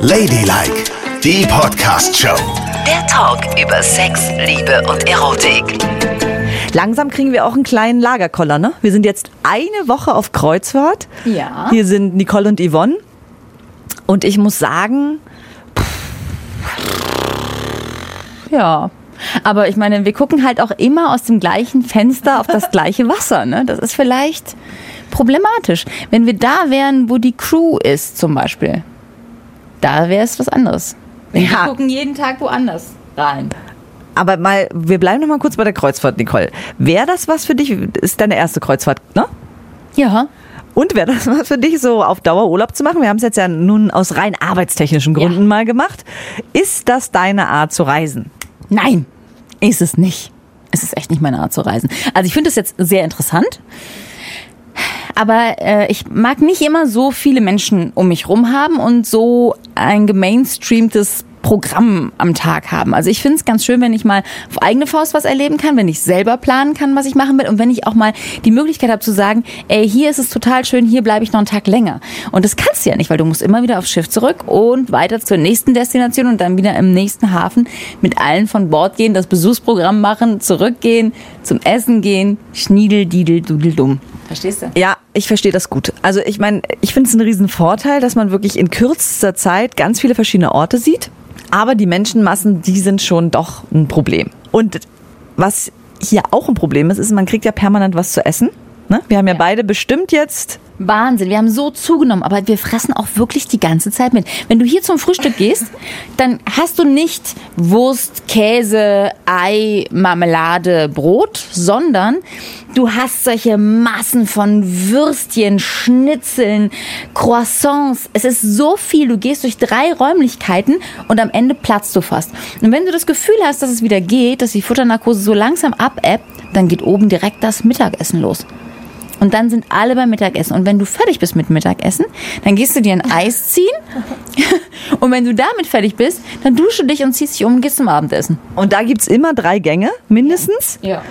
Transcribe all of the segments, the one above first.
Ladylike, die Podcast-Show. Der Talk über Sex, Liebe und Erotik. Langsam kriegen wir auch einen kleinen Lagerkoller, ne? Wir sind jetzt eine Woche auf Kreuzfahrt. Ja. Hier sind Nicole und Yvonne. Und ich muss sagen, Ja. Aber ich meine, wir gucken halt auch immer aus dem gleichen Fenster auf das gleiche Wasser. Ne? Das ist vielleicht problematisch. Wenn wir da wären, wo die Crew ist zum Beispiel, da wäre es was anderes. Wir Ja. gucken jeden Tag woanders rein. aber mal, wir bleiben noch mal kurz bei der Kreuzfahrt, Nicole. Wäre das was für dich? Ist deine erste Kreuzfahrt, ne? Ja. Und wäre das was für dich, so auf Dauer Urlaub zu machen? Wir haben es jetzt ja nun aus rein arbeitstechnischen Gründen Ja. mal gemacht. Ist das deine Art zu reisen? Nein, ist es nicht. Es ist echt nicht meine Art zu reisen. Also ich finde es jetzt sehr interessant. Aber äh, ich mag nicht immer so viele Menschen um mich rum haben und so ein gemainstreamtes Programm am Tag haben. Also ich finde es ganz schön, wenn ich mal auf eigene Faust was erleben kann, wenn ich selber planen kann, was ich machen will und wenn ich auch mal die Möglichkeit habe zu sagen, ey, hier ist es total schön, hier bleibe ich noch einen Tag länger. Und das kannst du ja nicht, weil du musst immer wieder aufs Schiff zurück und weiter zur nächsten Destination und dann wieder im nächsten Hafen mit allen von Bord gehen, das Besuchsprogramm machen, zurückgehen, zum Essen gehen, schniedel, didel, dudel, dumm. Verstehst du? Ja, ich verstehe das gut. Also ich meine, ich finde es einen riesen Vorteil, dass man wirklich in kürzester Zeit ganz viele verschiedene Orte sieht. Aber die Menschenmassen, die sind schon doch ein Problem. Und was hier auch ein Problem ist, ist, man kriegt ja permanent was zu essen. Ne? Wir haben ja, beide bestimmt jetzt Wahnsinn, wir haben so zugenommen, aber wir fressen auch wirklich die ganze Zeit mit. Wenn du hier zum Frühstück gehst, dann hast du nicht Wurst, Käse, Ei, Marmelade, Brot, sondern du hast solche Massen von Würstchen, Schnitzeln, Croissants. Es ist so viel, du gehst durch drei Räumlichkeiten und am Ende platzt du fast. Und wenn du das Gefühl hast, dass es wieder geht, dass die Futternarkose so langsam abebbt, dann geht oben direkt das Mittagessen los. Und dann sind alle beim Mittagessen. Und wenn du fertig bist mit Mittagessen, dann gehst du dir ein Eis ziehen. und wenn du damit fertig bist, dann dusche dich und ziehst dich um und gehst zum Abendessen. Und da gibt's immer drei Gänge, mindestens, Ja.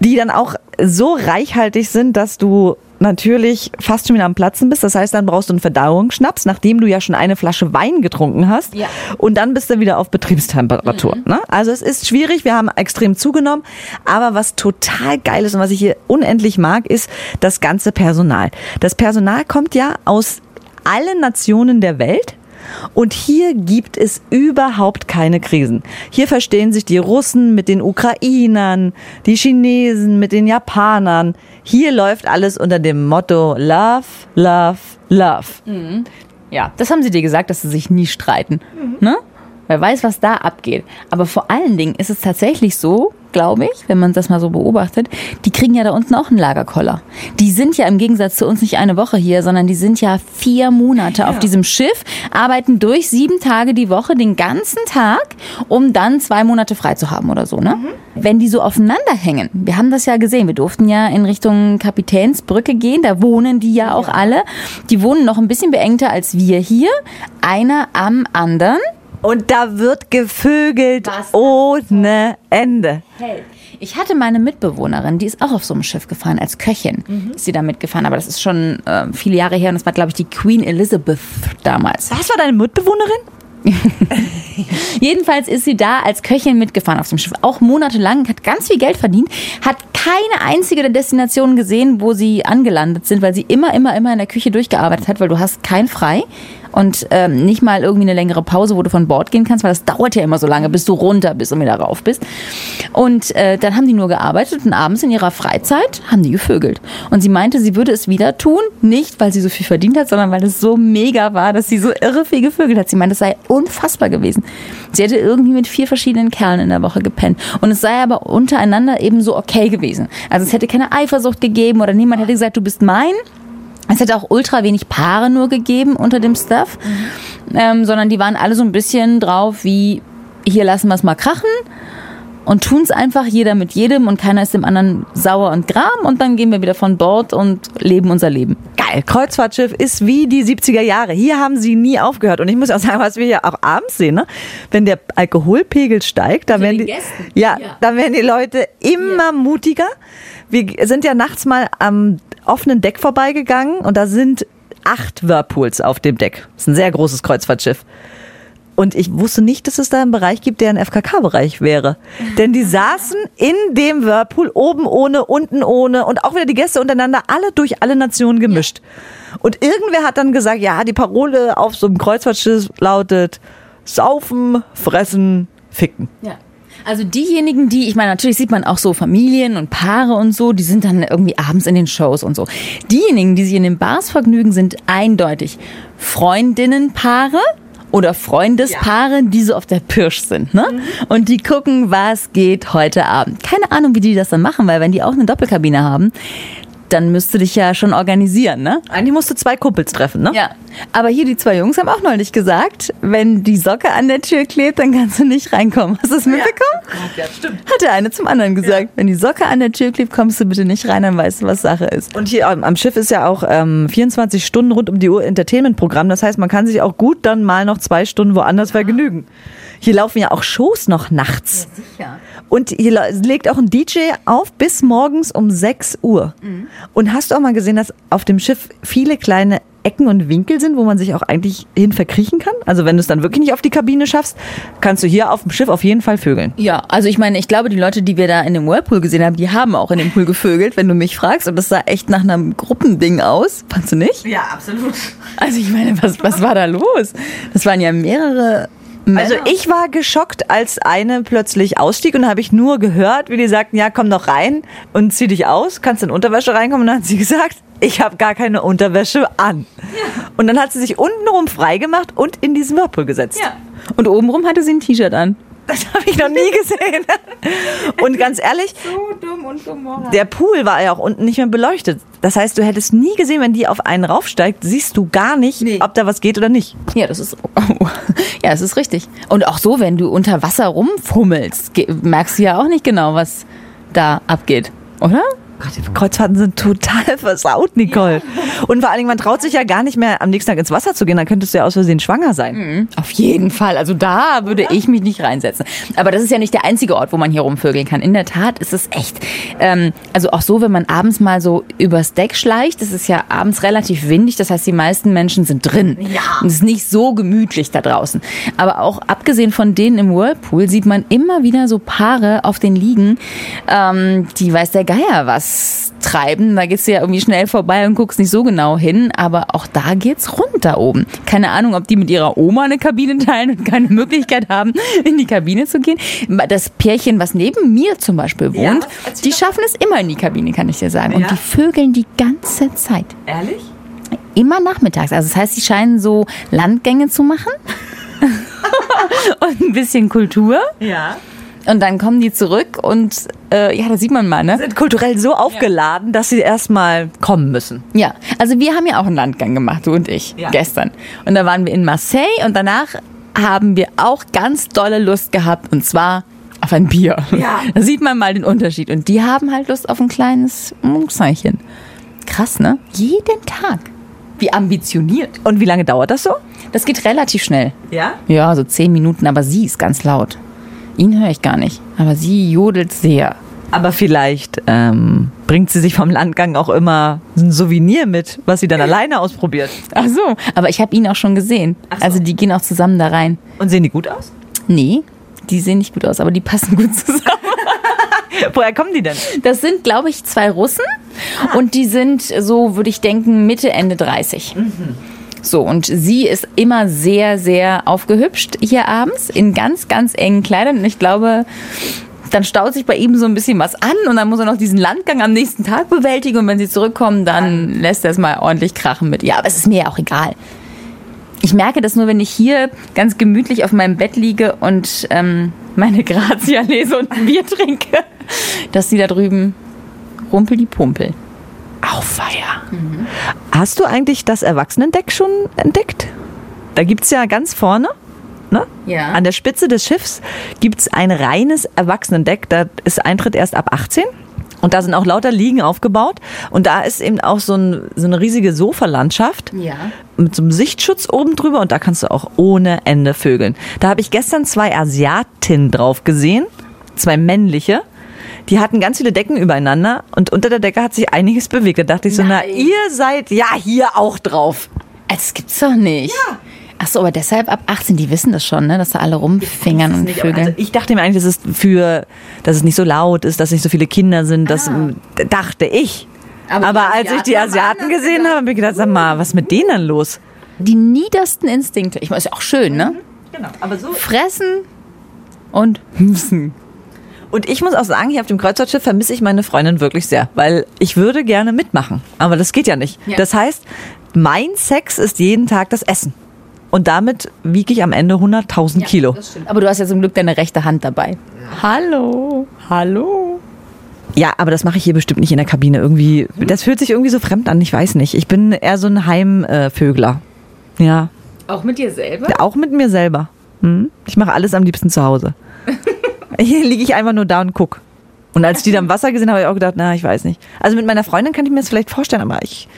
die dann auch so reichhaltig sind, dass du natürlich fast schon wieder am Platzen bist. Das heißt, dann brauchst du einen Verdauungsschnaps, nachdem du ja schon eine Flasche Wein getrunken hast. Ja. Und dann bist du wieder auf Betriebstemperatur. Ne? Also es ist schwierig, wir haben extrem zugenommen. Aber was total geil ist und was ich hier unendlich mag, ist das ganze Personal. Das Personal kommt ja aus allen Nationen der Welt. Und hier gibt es überhaupt keine Krisen. Hier verstehen sich die Russen mit den Ukrainern, die Chinesen mit den Japanern. Hier läuft alles unter dem Motto Love, Love, Love. Ja, das haben sie dir gesagt, dass sie sich nie streiten. Ne? Wer weiß, was da abgeht. Aber vor allen Dingen ist es tatsächlich so, glaube ich, wenn man das mal so beobachtet, die kriegen ja da unten auch einen Lagerkoller. Die sind ja im Gegensatz zu uns nicht eine Woche hier, sondern die sind ja vier Monate auf diesem Schiff, arbeiten durch sieben Tage die Woche den ganzen Tag, um dann zwei Monate frei zu haben oder so, ne? Wenn die so aufeinander hängen, wir haben das ja gesehen, wir durften ja in Richtung Kapitänsbrücke gehen, da wohnen die ja auch alle. Die wohnen noch ein bisschen beengter als wir hier, einer am anderen. Und da wird gevögelt Was? ohne Ende. Ich hatte meine Mitbewohnerin, die ist auch auf so einem Schiff gefahren, als Köchin ist sie da mitgefahren, aber das ist schon äh, viele Jahre her und das war, glaube ich, die Queen Elizabeth damals. Was war deine Mitbewohnerin? Jedenfalls ist sie da als Köchin mitgefahren auf dem Schiff, auch monatelang, hat ganz viel Geld verdient, hat keine einzige der Destinationen gesehen, wo sie angelandet sind, weil sie immer, immer, immer in der Küche durchgearbeitet hat, weil du hast kein Frei und ähm, nicht mal irgendwie eine längere Pause, wo du von Bord gehen kannst, weil das dauert ja immer so lange, bis du runter bist und wieder rauf bist. Und äh, dann haben die nur gearbeitet und abends in ihrer Freizeit haben die gevögelt. Und sie meinte, sie würde es wieder tun, nicht weil sie so viel verdient hat, sondern weil es so mega war, dass sie so irre viel gevögelt hat. Sie meinte, es sei unfassbar gewesen. Sie hätte irgendwie mit vier verschiedenen Kerlen in der Woche gepennt. Und es sei aber untereinander eben so okay gewesen. Also es hätte keine Eifersucht gegeben oder niemand hätte gesagt, du bist mein. Es hätte auch ultra wenig Paare nur gegeben unter dem Stuff, ähm, sondern die waren alle so ein bisschen drauf wie, hier lassen wir es mal krachen und tun es einfach jeder mit jedem und keiner ist dem anderen sauer und gram und dann gehen wir wieder von Bord und leben unser Leben. Geil, Kreuzfahrtschiff ist wie die 70er Jahre. Hier haben sie nie aufgehört. Und ich muss auch sagen, was wir ja auch abends sehen, ne? wenn der Alkoholpegel steigt, da werden den die, ja, Ja. dann werden die Leute immer mutiger. Wir sind ja nachts mal am offenen Deck vorbeigegangen und da sind acht Whirlpools auf dem Deck. Das ist ein sehr großes Kreuzfahrtschiff. Und ich wusste nicht, dass es da einen Bereich gibt, der ein FKK-Bereich wäre. Denn die saßen in dem Whirlpool oben ohne, unten ohne und auch wieder die Gäste untereinander, alle durch alle Nationen gemischt. Und irgendwer hat dann gesagt, ja, die Parole auf so einem Kreuzfahrtschiff lautet Saufen, Fressen, Ficken. Ja. Also diejenigen, die, ich meine, natürlich sieht man auch so Familien und Paare und so, die sind dann irgendwie abends in den Shows und so. Diejenigen, die sich in den Bars vergnügen, sind eindeutig Freundinnenpaare oder Freundespaare, die so auf der Pirsch sind, ne? Und die gucken, was geht heute Abend. Keine Ahnung, wie die das dann machen, weil wenn die auch eine Doppelkabine haben, dann müsst du dich ja schon organisieren, ne? Eigentlich musst du zwei Kumpels treffen, ne? Ja. Aber hier die zwei Jungs haben auch neulich gesagt, wenn die Socke an der Tür klebt, dann kannst du nicht reinkommen. Hast du es mitbekommen? Ja, stimmt. Hat der eine zum anderen gesagt. Wenn die Socke an der Tür klebt, kommst du bitte nicht rein, dann weißt du, was Sache ist. Und hier am am Schiff ist ja auch ähm, 24 Stunden rund um die Uhr Entertainment-Programm. Das heißt, man kann sich auch gut dann mal noch zwei Stunden woanders vergnügen. Hier laufen ja auch Shows noch nachts. sicher. Und hier legt auch ein DJ auf bis morgens um 6 Uhr. Und hast du auch mal gesehen, dass auf dem Schiff viele kleine Ecken und Winkel sind, wo man sich auch eigentlich hin verkriechen kann? Also wenn du es dann wirklich nicht auf die Kabine schaffst, kannst du hier auf dem Schiff auf jeden Fall vögeln. Ja, also ich meine, ich glaube, die Leute, die wir da in dem Whirlpool gesehen haben, die haben auch in dem Pool gevögelt, wenn du mich fragst. Und das sah echt nach einem Gruppending aus. Fandst du nicht? Ja, absolut. Also ich meine, was, was war da los? Das waren ja mehrere Männer. Also ich war geschockt, als eine plötzlich ausstieg und habe ich nur gehört, wie die sagten, ja, komm doch rein und zieh dich aus, kannst in Unterwäsche reinkommen. Und dann hat sie gesagt, ich habe gar keine Unterwäsche an. Und dann hat sie sich untenrum freigemacht und in diesen Whirlpool gesetzt. ja. Und obenrum hatte sie ein T-Shirt an. Das habe ich noch nie gesehen. Und ganz ehrlich, So dumm und Gomorra. der Pool war ja auch unten nicht mehr beleuchtet. Das heißt, du hättest nie gesehen, wenn die auf einen raufsteigt, siehst du gar nicht, Nee. ob da was geht oder nicht. Ja, das ist ja, das ist richtig. Und auch so, wenn du unter Wasser rumfummelst, merkst du ja auch nicht genau, was da abgeht, oder? Gott, die Kreuzfahrten sind total versaut, Nicole. Und vor allen Dingen, man traut sich ja gar nicht mehr am nächsten Tag ins Wasser zu gehen, dann könntest du ja aus Versehen schwanger sein. Auf jeden Fall. Also da würde ich mich nicht reinsetzen. Aber das ist ja nicht der einzige Ort, wo man hier rumvögeln kann. In der Tat ist es echt. Ähm, also auch so, wenn man abends mal so übers Deck schleicht, es ist ja abends relativ windig. Das heißt, die meisten Menschen sind drin. Ja. Und es ist nicht so gemütlich da draußen. Aber auch abgesehen von denen im Whirlpool sieht man immer wieder so Paare auf den Liegen, ähm, die weiß der Geier was treiben. Da gehst du ja irgendwie schnell vorbei und guckst nicht so genau hin. Aber auch da geht's rund da oben. Keine Ahnung, ob die mit ihrer Oma eine Kabine teilen und keine Möglichkeit haben, in die Kabine zu gehen. Das Pärchen, was neben mir zum Beispiel Ja, wohnt, erzähl die doch. schaffen es immer in die Kabine, kann ich dir sagen. Ja. Und die vögeln die ganze Zeit. Ehrlich? Immer nachmittags. Also das heißt, sie scheinen so Landgänge zu machen. und ein bisschen Kultur. Ja. Und dann kommen die zurück und äh, ja, da sieht man mal, ne? Sind kulturell so aufgeladen, dass sie erstmal kommen müssen. Ja, also wir haben ja auch einen Landgang gemacht, du und ich, Ja. gestern. Und da waren wir in Marseille und danach haben wir auch ganz dolle Lust gehabt und zwar auf ein Bier. Ja. Da sieht man mal den Unterschied. Und die haben halt Lust auf ein kleines Mungsheinchen. Krass, ne? Jeden Tag. Wie ambitioniert. Und wie lange dauert das so? Das geht relativ schnell. Ja. Ja, so zehn Minuten, aber sie ist ganz laut. Ihn höre ich gar nicht, aber sie jodelt sehr. Aber vielleicht ähm, bringt sie sich vom Landgang auch immer ein Souvenir mit, was sie dann alleine ausprobiert. Ach so, aber ich habe ihn auch schon gesehen. So. Also die gehen auch zusammen da rein. Und sehen die gut aus? Nee, die sehen nicht gut aus, aber die passen gut zusammen. Woher kommen die denn? Das sind, glaube ich, zwei Russen und die sind so, würde ich denken, Mitte, Ende 30. So, und sie ist immer sehr, sehr aufgehübscht hier abends in ganz, ganz engen Kleidern. Und ich glaube, dann staut sich bei ihm so ein bisschen was an und dann muss er noch diesen Landgang am nächsten Tag bewältigen. Und wenn sie zurückkommen, dann lässt er es mal ordentlich krachen mit. Ja, aber es ist mir ja auch egal. Ich merke das nur, wenn ich hier ganz gemütlich auf meinem Bett liege und ähm, meine Grazia lese und ein Bier trinke, dass die da drüben rumpel die Pumpel. Auffeier. Hast du eigentlich das Erwachsenendeck schon entdeckt? Da gibt's ja ganz vorne, ne? Ja. An der Spitze des Schiffs gibt's ein reines Erwachsenendeck. Da ist Eintritt erst ab 18. Und da sind auch lauter Liegen aufgebaut. Und da ist eben auch so, ein, so eine riesige Sofalandschaft Ja. mit so einem Sichtschutz oben drüber. Und da kannst du auch ohne Ende vögeln. Da habe ich gestern zwei Asiatinnen drauf gesehen, zwei männliche. Die hatten ganz viele Decken übereinander und unter der Decke hat sich einiges bewegt. Da dachte ich so, Nein. na, ihr seid ja hier auch drauf. das gibt's doch nicht. Ja. Ach so, aber deshalb ab 18, die wissen das schon, ne, dass da alle rumfingern und Nicht, vögeln. also ich dachte mir eigentlich, dass es für, dass es nicht so laut ist, dass nicht so viele Kinder sind. Das Ah. dachte ich. Aber Aber, als ich die Asiaten gesehen habe, habe ich gedacht, sag mal, was ist mit denen los? die niedersten Instinkte. Ich meine, ist ja auch schön, ne? Genau, aber so. Fressen und hüpfen. Und ich muss auch sagen, hier auf dem Kreuzfahrtschiff vermisse ich meine Freundin wirklich sehr, weil ich würde gerne mitmachen, aber das geht ja nicht. Ja. Das heißt, mein Sex ist jeden Tag das Essen. Und damit wiege ich am Ende 100.000 Kilo. Das stimmt. Aber du hast ja zum Glück deine rechte Hand dabei. Hallo, hallo. Ja, aber das mache ich hier bestimmt nicht in der Kabine. Irgendwie, das fühlt sich irgendwie so fremd an. Ich weiß nicht. Ich bin eher so ein Heimvögler. Ja, Auch mit dir selber? auch mit mir selber. Hm? Ich mache alles am liebsten zu Hause. Hier liege ich einfach nur da und guck. Und als die da im Wasser gesehen haben, habe ich auch gedacht, na, ich weiß nicht. Also mit meiner Freundin könnte ich mir das vielleicht vorstellen, aber ich,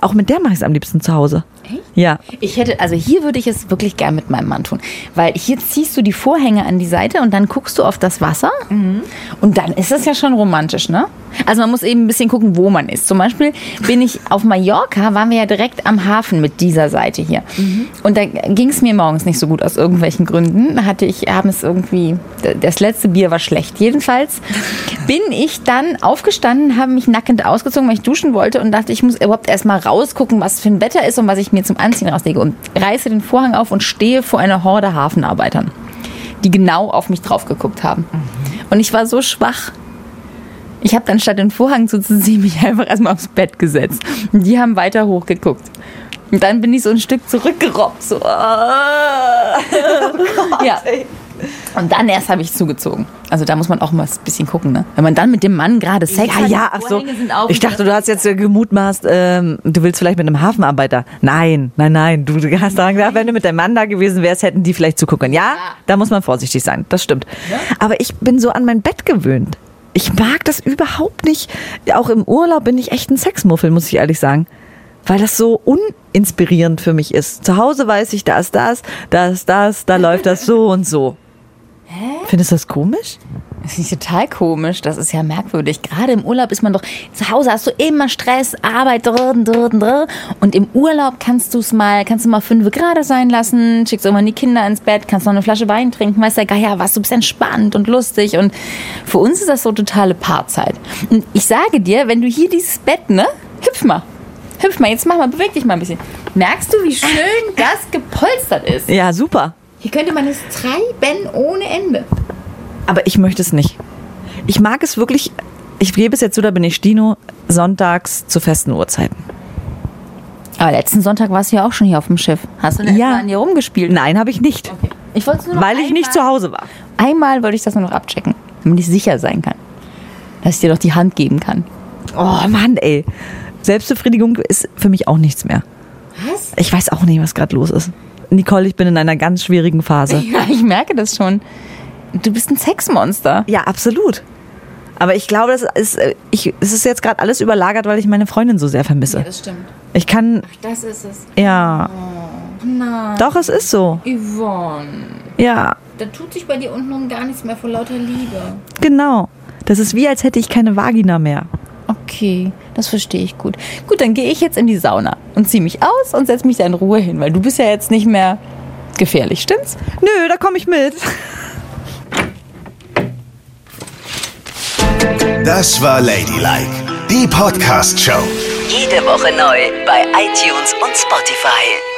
auch mit der mache ich es am liebsten zu Hause. Echt? Ja. Ich hätte, also hier würde ich es wirklich gern mit meinem Mann tun. Weil hier ziehst du die Vorhänge an die Seite und dann guckst du auf das Wasser. Und dann ist es ja schon romantisch, ne? Also man muss eben ein bisschen gucken, wo man ist. Zum Beispiel bin ich auf Mallorca, waren wir ja direkt am Hafen mit dieser Seite hier. Und da ging es mir morgens nicht so gut aus irgendwelchen Gründen. Da hatte ich, haben es irgendwie, das letzte Bier war schlecht. Jedenfalls bin ich dann aufgestanden, habe mich nackend ausgezogen, weil ich duschen wollte und dachte, ich muss überhaupt erstmal rausgucken, was für ein Wetter ist und was ich mir zum Anziehen rauslege. Und reiße den Vorhang auf und stehe vor einer Horde Hafenarbeitern, die genau auf mich drauf geguckt haben. Und ich war so schwach. Ich habe dann statt den Vorhang zuzuziehen, mich einfach erstmal aufs Bett gesetzt. Und die haben weiter hochgeguckt. Und dann bin ich so ein Stück zurückgerobbt. So. ah. ja. Und dann erst habe ich zugezogen. Also da muss man auch mal ein bisschen gucken, ne? Wenn man dann mit dem Mann gerade Sex Ja, hat, ja, ach so. Ich dachte, du hast jetzt äh, gemutmaßt, ähm, du willst vielleicht mit einem Hafenarbeiter. Nein, nein, nein. Du hast daran gedacht, wenn du mit deinem Mann da gewesen wärst, hätten die vielleicht zugucken. Ja, da muss man vorsichtig sein. Das stimmt. Aber ich bin so an mein Bett gewöhnt. Ich mag das überhaupt nicht. Auch im Urlaub bin ich echt ein Sexmuffel, muss ich ehrlich sagen. Weil das so uninspirierend für mich ist. Zu Hause weiß ich, da ist das, da ist das, da läuft das so und so. Findest du das komisch? Das ist total komisch. Das ist ja merkwürdig. Gerade im Urlaub ist man doch, zu Hause hast du immer Stress, Arbeit, drr, drr, drr. und im Urlaub kannst du es mal, kannst du mal fünf Grad sein lassen, schickst irgendwann die Kinder ins Bett, kannst noch eine Flasche Wein trinken, weißt der Geier was, du bist entspannt und lustig und für uns ist das so totale Paarzeit. Und ich sage dir, wenn du hier dieses Bett, ne, hüpf mal. Hüpf mal, jetzt mach mal, beweg dich mal ein bisschen. Merkst du, wie schön das gepolstert ist? Ja, super. Hier könnte man es treiben ohne Ende. Aber ich möchte es nicht. Ich mag es wirklich, ich gebe es jetzt so, da bin ich Stino, sonntags zu festen Uhrzeiten. Aber letzten Sonntag warst du ja auch schon hier auf dem Schiff. Hast du denn Ja. an dir rumgespielt? Nein, habe ich nicht. Ich wollte nur noch Weil ich nicht zu Hause war. Einmal wollte ich das nur noch abchecken, damit ich sicher sein kann. Dass ich dir doch die Hand geben kann. Oh Mann, ey. Selbstbefriedigung ist für mich auch nichts mehr. Was? Ich weiß auch nicht, was gerade los ist. Nicole, ich bin in einer ganz schwierigen Phase. Ja, ich merke das schon. Du bist ein Sexmonster. Ja, absolut. Aber ich glaube, das ist, äh, ich, es ist jetzt gerade alles überlagert, weil ich meine Freundin so sehr vermisse. das stimmt. Ich kann, Das ist es. ja, Nein, doch, es ist so. Yvonne. Ja, Da tut sich bei dir unten gar nichts mehr vor lauter Liebe. genau. Das ist wie, als hätte ich keine Vagina mehr. Okay, das verstehe ich gut. Gut, dann gehe ich jetzt in die Sauna und ziehe mich aus und setze mich da in Ruhe hin, weil du bist ja jetzt nicht mehr gefährlich, stimmt's? Nö, da komme ich mit. Das war Ladylike, die Podcast-Show. Jede Woche neu bei iTunes und Spotify.